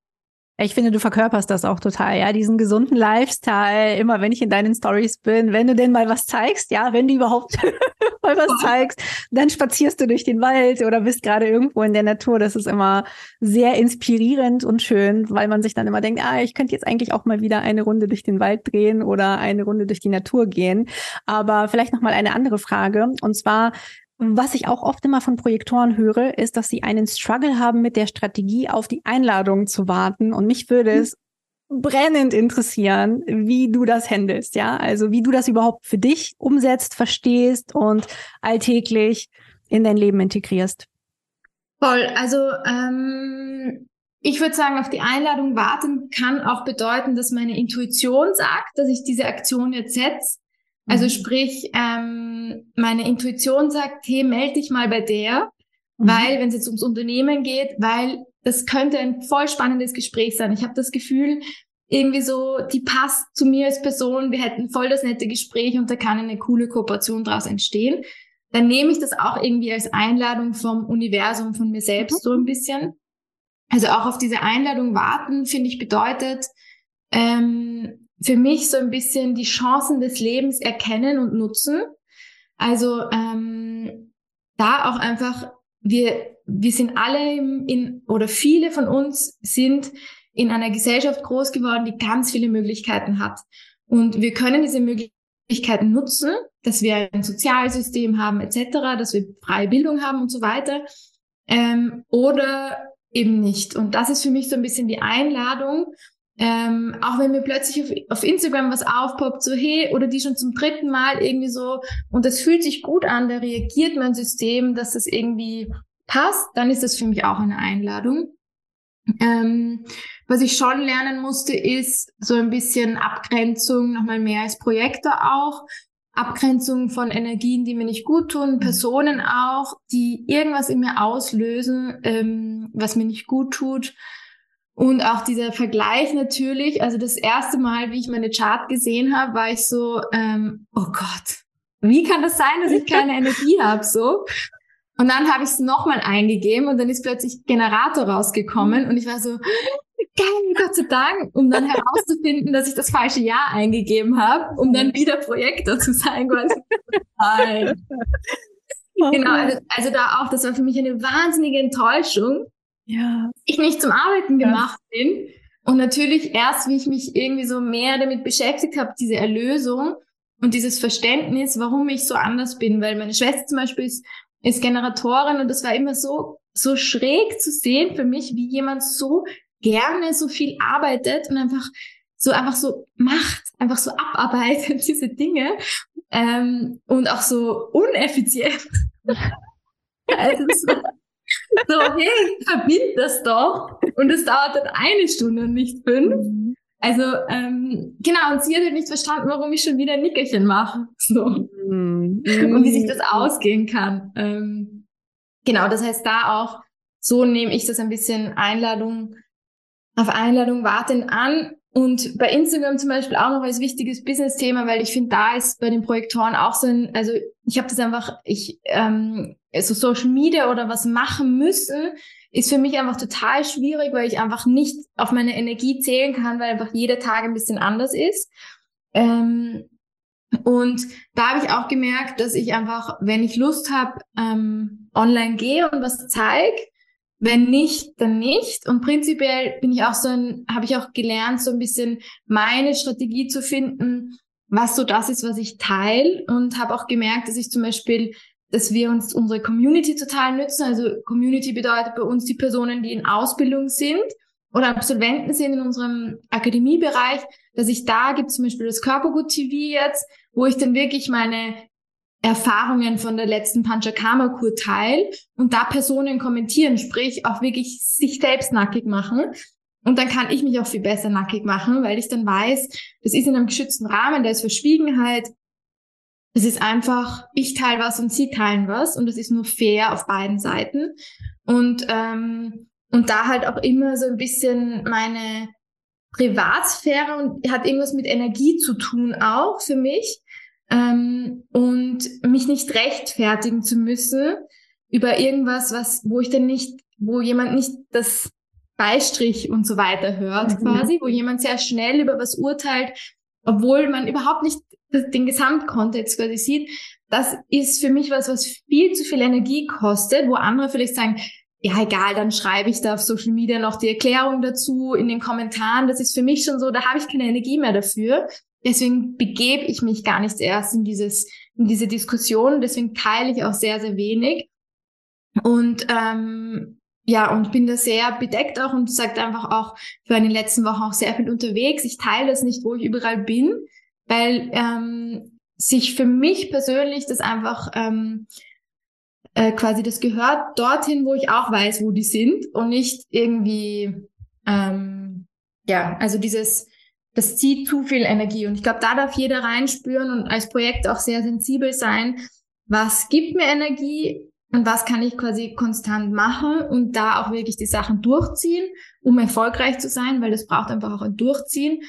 Ich finde, du verkörperst das auch total, ja, diesen gesunden Lifestyle, immer wenn ich in deinen Stories bin, wenn du denn mal was zeigst, ja, wenn du überhaupt mal was zeigst, dann spazierst du durch den Wald oder bist gerade irgendwo in der Natur. Das ist immer sehr inspirierend und schön, weil man sich dann immer denkt, ah, ich könnte jetzt eigentlich auch mal wieder eine Runde durch den Wald drehen oder eine Runde durch die Natur gehen. Aber vielleicht noch mal eine andere Frage und zwar was ich auch oft immer von Projektoren höre, ist, dass sie einen Struggle haben mit der Strategie, auf die Einladung zu warten. Und mich würde hm. es brennend interessieren, wie du das handelst, ja? Also wie du das überhaupt für dich umsetzt, verstehst und alltäglich in dein Leben integrierst. Voll. Also ähm, ich würde sagen, auf die Einladung warten kann auch bedeuten, dass meine Intuition sagt, dass ich diese Aktion jetzt setze. Also mhm. sprich, ähm, meine Intuition sagt, hey, melde dich mal bei der, mhm. weil, wenn es jetzt ums Unternehmen geht, weil das könnte ein voll spannendes Gespräch sein. Ich habe das Gefühl, irgendwie so, die passt zu mir als Person, wir hätten voll das nette Gespräch und da kann eine coole Kooperation daraus entstehen. Dann nehme ich das auch irgendwie als Einladung vom Universum, von mir selbst mhm. so ein bisschen. Also auch auf diese Einladung warten, finde ich, bedeutet, ähm, für mich so ein bisschen die Chancen des Lebens erkennen und nutzen. Also ähm, da auch einfach, wir, wir sind alle in, oder viele von uns sind in einer Gesellschaft groß geworden, die ganz viele Möglichkeiten hat. Und wir können diese Möglichkeiten nutzen, dass wir ein Sozialsystem haben etc., dass wir freie Bildung haben und so weiter. Ähm, oder eben nicht. Und das ist für mich so ein bisschen die Einladung, ähm, auch wenn mir plötzlich auf, auf, Instagram was aufpoppt, so hey, oder die schon zum dritten Mal irgendwie so, und das fühlt sich gut an, da reagiert mein System, dass das irgendwie passt, dann ist das für mich auch eine Einladung. Ähm, was ich schon lernen musste, ist so ein bisschen Abgrenzung, nochmal mehr als Projektor auch. Abgrenzung von Energien, die mir nicht gut tun, Personen auch, die irgendwas in mir auslösen, ähm, was mir nicht gut tut. Und auch dieser Vergleich natürlich, also das erste Mal, wie ich meine Chart gesehen habe, war ich so, ähm, oh Gott, wie kann das sein, dass ich keine Energie habe? So. Und dann habe ich es nochmal eingegeben und dann ist plötzlich Generator rausgekommen und ich war so, geil, Gott sei Dank, um dann herauszufinden, dass ich das falsche Jahr eingegeben habe, um dann wieder Projektor zu sein. Nein. Genau, also, also da auch, das war für mich eine wahnsinnige Enttäuschung, ja. ich nicht zum Arbeiten gemacht ja. bin. Und natürlich erst, wie ich mich irgendwie so mehr damit beschäftigt habe, diese Erlösung und dieses Verständnis, warum ich so anders bin. Weil meine Schwester zum Beispiel ist, ist Generatorin und das war immer so, so schräg zu sehen für mich, wie jemand so gerne so viel arbeitet und einfach so einfach so macht, einfach so abarbeitet, diese Dinge. Ähm, und auch so uneffizient. also so, hey, verbind das doch. Und es dauert dann eine Stunde und nicht fünf. Also, ähm, genau, und sie hat halt nicht verstanden, warum ich schon wieder ein Nickerchen mache. So. Mhm. Und wie sich das ausgehen kann. Ähm, genau, das heißt, da auch, so nehme ich das ein bisschen Einladung auf Einladung warten an und bei Instagram zum Beispiel auch noch als wichtiges Business-Thema, weil ich finde, da ist bei den Projektoren auch so ein, also ich habe das einfach, ich, ähm, so Social Media oder was machen müssen, ist für mich einfach total schwierig, weil ich einfach nicht auf meine Energie zählen kann, weil einfach jeder Tag ein bisschen anders ist. Ähm, und da habe ich auch gemerkt, dass ich einfach, wenn ich Lust habe, ähm, online gehe und was zeige, wenn nicht, dann nicht. Und prinzipiell bin ich auch so ein, habe ich auch gelernt, so ein bisschen meine Strategie zu finden, was so das ist, was ich teile. Und habe auch gemerkt, dass ich zum Beispiel, dass wir uns unsere Community total nützen. Also Community bedeutet bei uns die Personen, die in Ausbildung sind oder Absolventen sind in unserem Akademiebereich, dass ich da gibt zum Beispiel das Körpergut TV jetzt, wo ich dann wirklich meine Erfahrungen von der letzten Panchakarma-Kur teil und da Personen kommentieren, sprich auch wirklich sich selbst nackig machen. Und dann kann ich mich auch viel besser nackig machen, weil ich dann weiß, das ist in einem geschützten Rahmen, da ist Verschwiegenheit. Es ist einfach, ich teile was und sie teilen was und das ist nur fair auf beiden Seiten. Und ähm, und da halt auch immer so ein bisschen meine Privatsphäre und hat irgendwas mit Energie zu tun auch für mich ähm, und mich nicht rechtfertigen zu müssen über irgendwas, was wo ich dann nicht, wo jemand nicht das Beistrich und so weiter hört mhm. quasi, wo jemand sehr schnell über was urteilt, obwohl man überhaupt nicht den Gesamtkontext quasi sieht. Das ist für mich was, was viel zu viel Energie kostet, wo andere vielleicht sagen, ja, egal, dann schreibe ich da auf Social Media noch die Erklärung dazu in den Kommentaren. Das ist für mich schon so, da habe ich keine Energie mehr dafür. Deswegen begebe ich mich gar nicht erst in dieses, in diese Diskussion. Deswegen teile ich auch sehr, sehr wenig. Und ähm, ja, und bin da sehr bedeckt auch und sagt einfach auch, in den letzten Wochen auch sehr viel unterwegs. Ich teile das nicht, wo ich überall bin, weil ähm, sich für mich persönlich das einfach ähm, äh, quasi das gehört dorthin, wo ich auch weiß, wo die sind und nicht irgendwie ähm, ja, also dieses das zieht zu viel Energie und ich glaube, da darf jeder reinspüren und als Projekt auch sehr sensibel sein, was gibt mir Energie und was kann ich quasi konstant machen und da auch wirklich die Sachen durchziehen, um erfolgreich zu sein, weil das braucht einfach auch ein Durchziehen.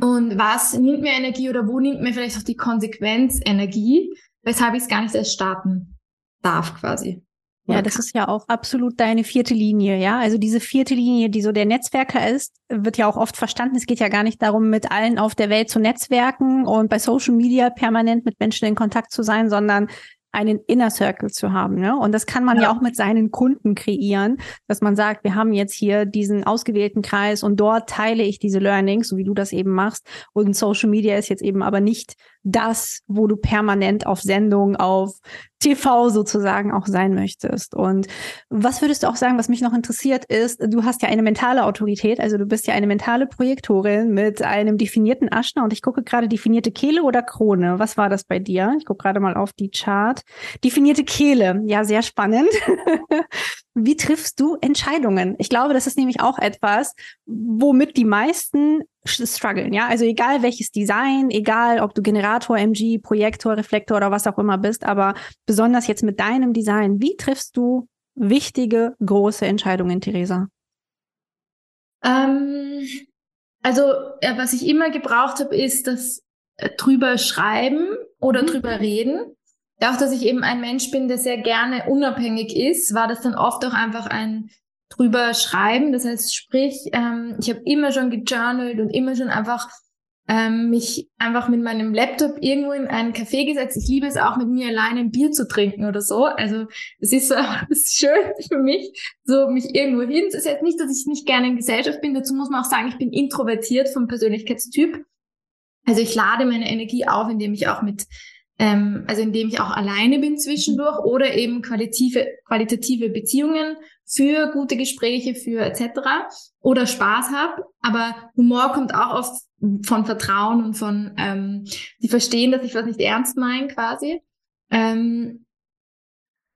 Und was nimmt mir Energie oder wo nimmt mir vielleicht auch die Konsequenz Energie, weshalb ich es gar nicht erst starten darf quasi. Ja, das ist ja auch absolut deine vierte Linie, ja. Also diese vierte Linie, die so der Netzwerker ist, wird ja auch oft verstanden. Es geht ja gar nicht darum, mit allen auf der Welt zu netzwerken und bei Social Media permanent mit Menschen in Kontakt zu sein, sondern einen Inner Circle zu haben. Ne? Und das kann man ja. ja. auch mit seinen Kunden kreieren, dass man sagt, wir haben jetzt hier diesen ausgewählten Kreis und dort teile ich diese Learnings, so wie du das eben machst. Und Social Media ist jetzt eben aber nicht das, wo du permanent auf Sendung, auf TV sozusagen auch sein möchtest. Und was würdest du auch sagen, was mich noch interessiert ist, du hast ja eine mentale Autorität, also du bist ja eine mentale Projektorin mit einem definierten Aschner und ich gucke gerade definierte Kehle oder Krone. Was war das bei dir? Ich gucke gerade mal auf die Chart. Definierte Kehle, ja, sehr spannend. Wie triffst du Entscheidungen? Ich glaube, das ist nämlich auch etwas, womit die meisten strugglen, ja. Also egal welches Design, egal ob du Generator, MG, Projektor, Reflektor oder was auch immer bist, aber besonders jetzt mit deinem Design, wie triffst du wichtige, große Entscheidungen, Theresa? Ähm, also, ja, was ich immer gebraucht habe, ist das äh, drüber schreiben oder mhm. drüber reden. Auch, dass ich eben ein Mensch bin, der sehr gerne unabhängig ist, war das dann oft auch einfach ein drüber schreiben. Das heißt, sprich, ähm, ich habe immer schon gejournalt und immer schon einfach ähm, mich einfach mit meinem Laptop irgendwo in einen Café gesetzt. Ich liebe es auch, mit mir alleine ein Bier zu trinken oder so. Also es ist es ist schön für mich, so mich irgendwo hin. Es ist nicht, dass ich nicht gerne in Gesellschaft bin. Dazu muss man auch sagen, ich bin introvertiert vom Persönlichkeitstyp. Also ich lade meine Energie auf, indem ich auch mit ähm, also indem ich auch alleine bin zwischendurch oder eben qualitative, qualitative Beziehungen für gute Gespräche, für etc. oder Spaß habe. Aber Humor kommt auch oft von Vertrauen und von, ähm, die verstehen, dass ich was nicht ernst meine quasi. Ähm,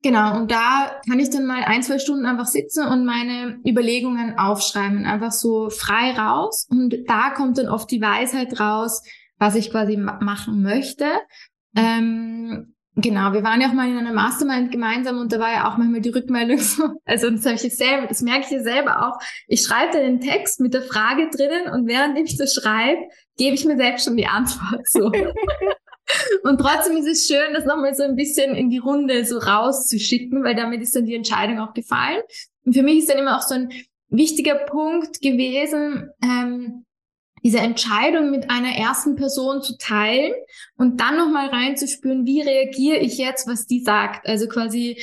Genau, und da kann ich dann mal ein, zwei Stunden einfach sitzen und meine Überlegungen aufschreiben, einfach so frei raus. Und da kommt dann oft die Weisheit raus, was ich quasi machen möchte. Ähm, genau, wir waren ja auch mal in einer Mastermind gemeinsam und da war ja auch manchmal die Rückmeldung so, also das habe ich selber, das merke ich ja selber auch. Ich schreibe da den Text mit der Frage drinnen und während ich das schreibe, gebe ich mir selbst schon die Antwort so. Und trotzdem ist es schön, das nochmal so ein bisschen in die Runde so rauszuschicken, weil damit ist dann die Entscheidung auch gefallen. Und für mich ist dann immer auch so ein wichtiger Punkt gewesen, ähm, diese Entscheidung mit einer ersten Person zu teilen und dann nochmal reinzuspüren, wie reagiere ich jetzt, was die sagt. Also quasi,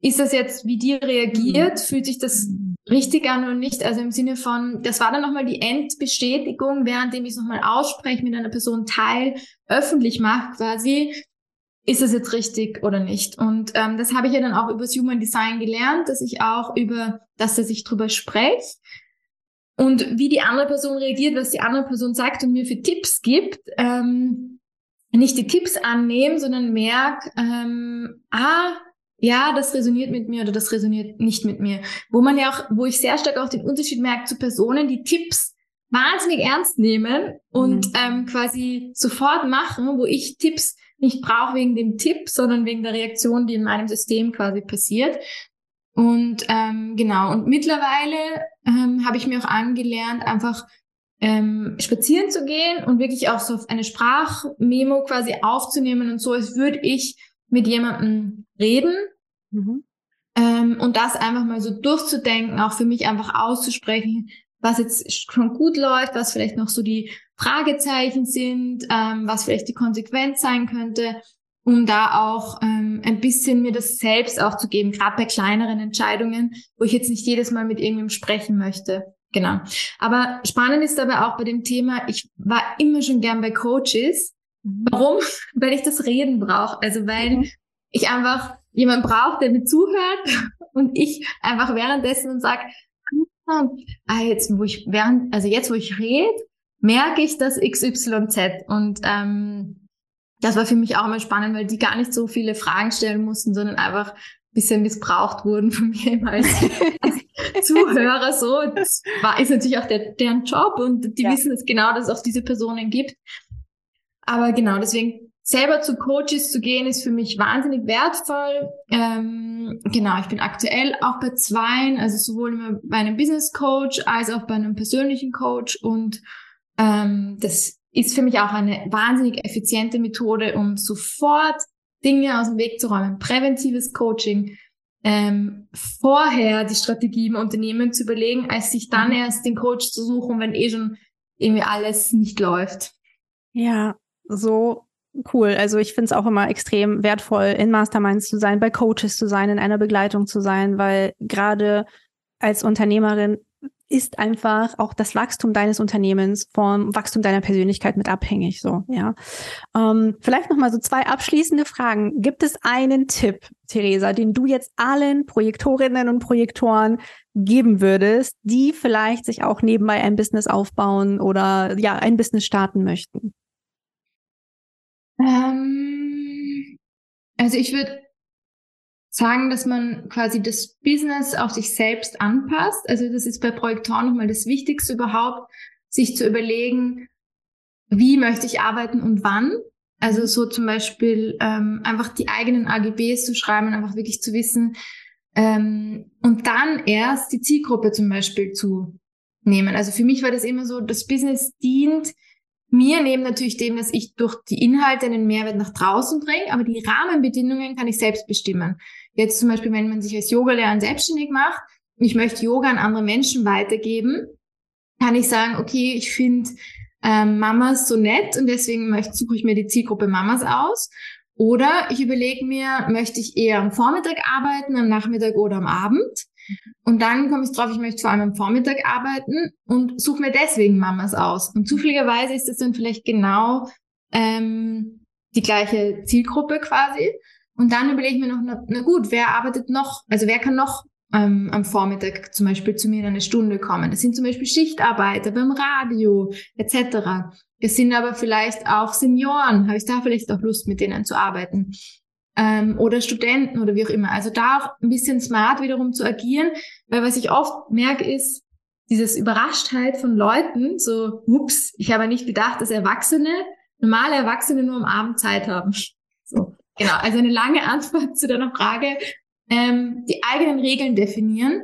ist das jetzt, wie die reagiert? Mhm. Fühlt sich das richtig an oder nicht? Also im Sinne von, das war dann nochmal die Endbestätigung, währenddem ich es nochmal ausspreche, mit einer Person teil, öffentlich mache quasi, ist das jetzt richtig oder nicht? Und ähm, das habe ich ja dann auch übers Human Design gelernt, dass ich auch über, dass dass ich drüber spreche und wie die andere Person reagiert, was die andere Person sagt und mir für Tipps gibt, ähm, nicht die Tipps annehmen, sondern merk, ähm, ah, ja, das resoniert mit mir oder das resoniert nicht mit mir. Wo man ja auch, wo ich sehr stark auch den Unterschied merke zu Personen, die Tipps wahnsinnig ernst nehmen und mhm. ähm, quasi sofort machen, wo ich Tipps nicht brauche wegen dem Tipp, sondern wegen der Reaktion, die in meinem System quasi passiert. Und ähm, genau, und mittlerweile ähm, habe ich mir auch angelernt, einfach ähm, spazieren zu gehen und wirklich auch so eine Sprachmemo quasi aufzunehmen und so, als würde ich mit jemandem reden. Mhm. Ähm, und das einfach mal so durchzudenken, auch für mich einfach auszusprechen, was jetzt schon gut läuft, was vielleicht noch so die Fragezeichen sind, ähm, was vielleicht die Konsequenz sein könnte um da auch ähm, ein bisschen mir das selbst auch zu geben, gerade bei kleineren Entscheidungen, wo ich jetzt nicht jedes Mal mit irgendjemandem sprechen möchte. Genau. Aber spannend ist dabei auch bei dem Thema, ich war immer schon gern bei Coaches. Mhm. Warum? weil ich das Reden brauche. Also weil mhm. ich einfach jemand brauche, der mir zuhört und ich einfach währenddessen und sage, ah, jetzt, wo ich während, also jetzt, wo ich rede, merke ich das XYZ. Und ähm, das war für mich auch immer spannend, weil die gar nicht so viele Fragen stellen mussten, sondern einfach ein bisschen missbraucht wurden von mir immer als, als Zuhörer. So, das war, ist natürlich auch der, deren Job und die ja. wissen jetzt genau, dass es auch diese Personen gibt. Aber genau, deswegen selber zu Coaches zu gehen, ist für mich wahnsinnig wertvoll. Ähm, genau, ich bin aktuell auch bei zweien, also sowohl bei einem Business Coach als auch bei einem persönlichen Coach und ähm, das ist für mich auch eine wahnsinnig effiziente Methode, um sofort Dinge aus dem Weg zu räumen. Präventives Coaching, ähm, vorher die Strategie im Unternehmen zu überlegen, als sich dann mhm. erst den Coach zu suchen, wenn eh schon irgendwie alles nicht läuft. Ja, so cool. Also ich finde es auch immer extrem wertvoll, in Masterminds zu sein, bei Coaches zu sein, in einer Begleitung zu sein, weil gerade als Unternehmerin ist einfach auch das Wachstum deines Unternehmens vom Wachstum deiner Persönlichkeit mit abhängig. So, ja. Ähm, vielleicht noch mal so zwei abschließende Fragen. Gibt es einen Tipp, Theresa, den du jetzt allen Projektorinnen und Projektoren geben würdest, die vielleicht sich auch nebenbei ein Business aufbauen oder ja ein Business starten möchten? Ähm, also ich würde sagen, dass man quasi das Business auf sich selbst anpasst. Also das ist bei Projektoren nochmal das Wichtigste überhaupt, sich zu überlegen, wie möchte ich arbeiten und wann. Also so zum Beispiel ähm, einfach die eigenen AGBs zu schreiben, einfach wirklich zu wissen ähm, und dann erst die Zielgruppe zum Beispiel zu nehmen. Also für mich war das immer so, das Business dient mir neben natürlich dem, dass ich durch die Inhalte einen Mehrwert nach draußen bringe, aber die Rahmenbedingungen kann ich selbst bestimmen. Jetzt zum Beispiel, wenn man sich als Yogalehrer selbstständig macht ich möchte Yoga an andere Menschen weitergeben, kann ich sagen, okay, ich finde ähm, Mamas so nett und deswegen möchte, suche ich mir die Zielgruppe Mamas aus. Oder ich überlege mir, möchte ich eher am Vormittag arbeiten, am Nachmittag oder am Abend? Und dann komme ich drauf, ich möchte vor allem am Vormittag arbeiten und suche mir deswegen Mamas aus. Und zufälligerweise ist das dann vielleicht genau ähm, die gleiche Zielgruppe quasi. Und dann überlege ich mir noch, na, na gut, wer arbeitet noch, also wer kann noch ähm, am Vormittag zum Beispiel zu mir in eine Stunde kommen. Das sind zum Beispiel Schichtarbeiter beim Radio etc. Es sind aber vielleicht auch Senioren, habe ich da vielleicht auch Lust, mit denen zu arbeiten ähm, oder Studenten oder wie auch immer. Also da auch ein bisschen smart wiederum zu agieren, weil was ich oft merke ist, dieses Überraschtheit von Leuten, so, ups, ich habe nicht gedacht, dass Erwachsene, normale Erwachsene nur am Abend Zeit haben. So, genau. Also eine lange Antwort zu deiner Frage. Ähm, die eigenen Regeln definieren,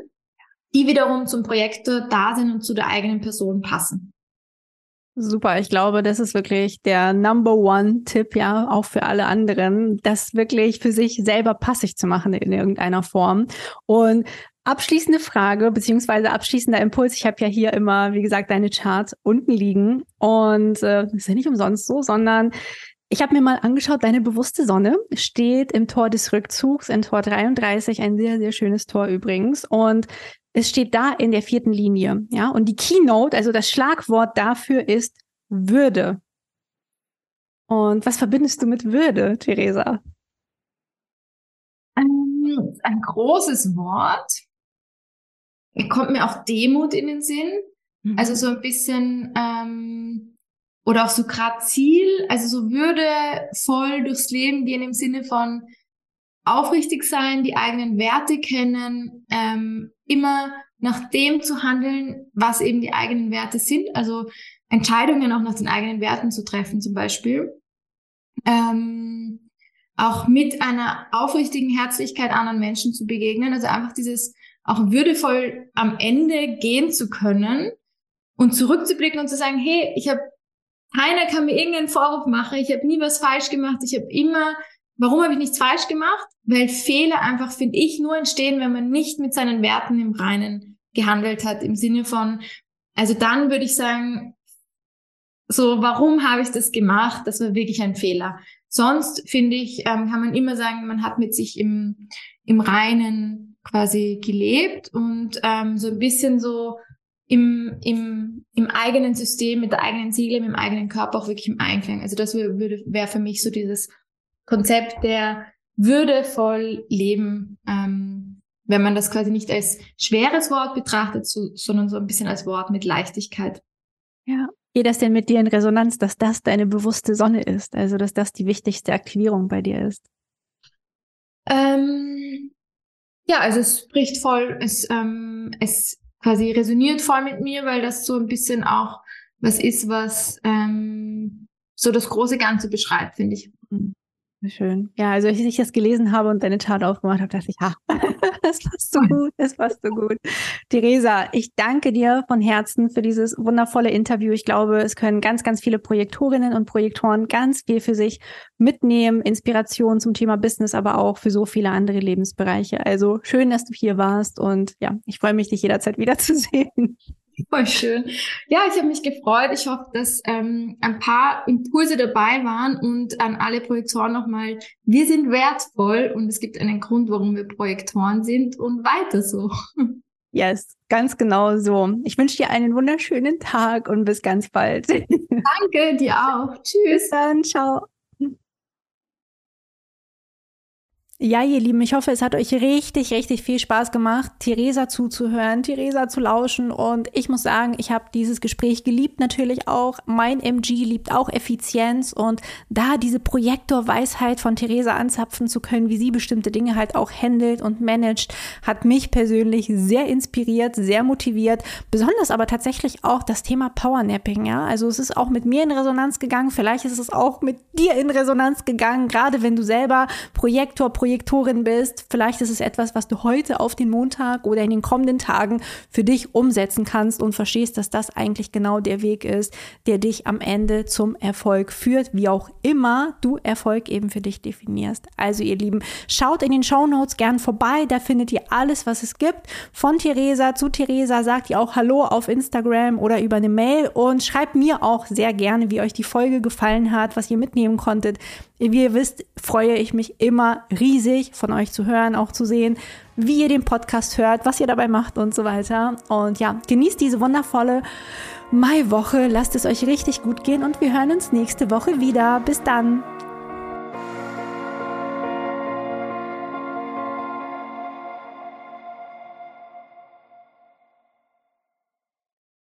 die wiederum zum Projektor da sind und zu der eigenen Person passen. Super, ich glaube, das ist wirklich der Number One-Tipp, ja, auch für alle anderen, das wirklich für sich selber passig zu machen in irgendeiner Form. Und abschließende Frage, beziehungsweise abschließender Impuls. Ich habe ja hier immer, wie gesagt, deine Chart unten liegen. Und äh, ist ja nicht umsonst so, sondern ich habe mir mal angeschaut, deine bewusste Sonne steht im Tor des Rückzugs in Tor 33, ein sehr, sehr schönes Tor übrigens. Und es steht da in der vierten Linie, ja. Und die Keynote, also das Schlagwort dafür ist Würde. Und was verbindest du mit Würde, Theresa? Ähm, ein großes Wort. Kommt mir auch Demut in den Sinn. Mhm. Also so ein bisschen, ähm, oder auch so grad Ziel, also so würdevoll durchs Leben gehen im Sinne von, aufrichtig sein, die eigenen Werte kennen, ähm, immer nach dem zu handeln, was eben die eigenen Werte sind, also Entscheidungen auch nach den eigenen Werten zu treffen zum Beispiel. Ähm, auch mit einer aufrichtigen Herzlichkeit anderen Menschen zu begegnen. Also einfach dieses auch würdevoll am Ende gehen zu können und zurückzublicken und zu sagen, hey, ich habe keiner kann mir irgendeinen Vorwurf machen, ich habe nie was falsch gemacht, ich habe immer, warum habe ich nichts falsch gemacht? Weil Fehler einfach, finde ich, nur entstehen, wenn man nicht mit seinen Werten im Reinen gehandelt hat, im Sinne von, also dann würde ich sagen, so, warum habe ich das gemacht? Das war wirklich ein Fehler. Sonst finde ich, ähm, kann man immer sagen, man hat mit sich im, im Reinen quasi gelebt und ähm, so ein bisschen so im, im, im eigenen System, mit der eigenen Seele, mit dem eigenen Körper auch wirklich im Einklang. Also das würde wäre für mich so dieses Konzept der würdevoll leben, ähm, wenn man das quasi nicht als schweres Wort betrachtet, so, sondern so ein bisschen als Wort mit Leichtigkeit. Ja. Geht das denn mit dir in Resonanz, dass das deine bewusste Sonne ist? Also, dass das die wichtigste Aktivierung bei dir ist? Ähm, ja, also es spricht voll, es, ähm, es quasi resoniert voll mit mir, weil das so ein bisschen auch was ist, was ähm, so das große Ganze beschreibt, finde ich. Schön. Ja, also als ich das gelesen habe und deine Chart aufgemacht habe, dachte ich, ha, das passt so gut, das passt so gut. Theresa, ich danke dir von Herzen für dieses wundervolle Interview. Ich glaube, es können ganz, ganz viele Projektorinnen und Projektoren ganz viel für sich mitnehmen, Inspiration zum Thema Business, aber auch für so viele andere Lebensbereiche. Also schön, dass du hier warst und ja, ich freue mich, dich jederzeit wiederzusehen. Voll schön. Ja, ich habe mich gefreut. Ich hoffe, dass ähm, ein paar Impulse dabei waren und an alle Projektoren nochmal, wir sind wertvoll und es gibt einen Grund, warum wir Projektoren sind und weiter so. Yes, ganz genau so. Ich wünsche dir einen wunderschönen Tag und bis ganz bald. Danke, dir auch. Tschüss. Bis dann, ciao. Ja, ihr Lieben, ich hoffe, es hat euch richtig, richtig viel Spaß gemacht, Theresa zuzuhören, Theresa zu lauschen. Und ich muss sagen, ich habe dieses Gespräch geliebt natürlich auch. Mein MG liebt auch Effizienz und da diese Projektorweisheit von Theresa anzapfen zu können, wie sie bestimmte Dinge halt auch handelt und managt, hat mich persönlich sehr inspiriert, sehr motiviert. Besonders aber tatsächlich auch das Thema Powernapping. Ja, also es ist auch mit mir in Resonanz gegangen. Vielleicht ist es auch mit dir in Resonanz gegangen, gerade wenn du selber Projektor, Projektor Projektorin bist. Vielleicht ist es etwas, was du heute auf den Montag oder in den kommenden Tagen für dich umsetzen kannst und verstehst, dass das eigentlich genau der Weg ist, der dich am Ende zum Erfolg führt, wie auch immer du Erfolg eben für dich definierst. Also ihr Lieben, schaut in den Show Notes gern vorbei, da findet ihr alles, was es gibt. Von Theresa zu Theresa sagt ihr auch Hallo auf Instagram oder über eine Mail und schreibt mir auch sehr gerne, wie euch die Folge gefallen hat, was ihr mitnehmen konntet. Wie ihr wisst, freue ich mich immer riesig von euch zu hören, auch zu sehen, wie ihr den Podcast hört, was ihr dabei macht und so weiter. Und ja, genießt diese wundervolle Maiwoche, lasst es euch richtig gut gehen und wir hören uns nächste Woche wieder. Bis dann.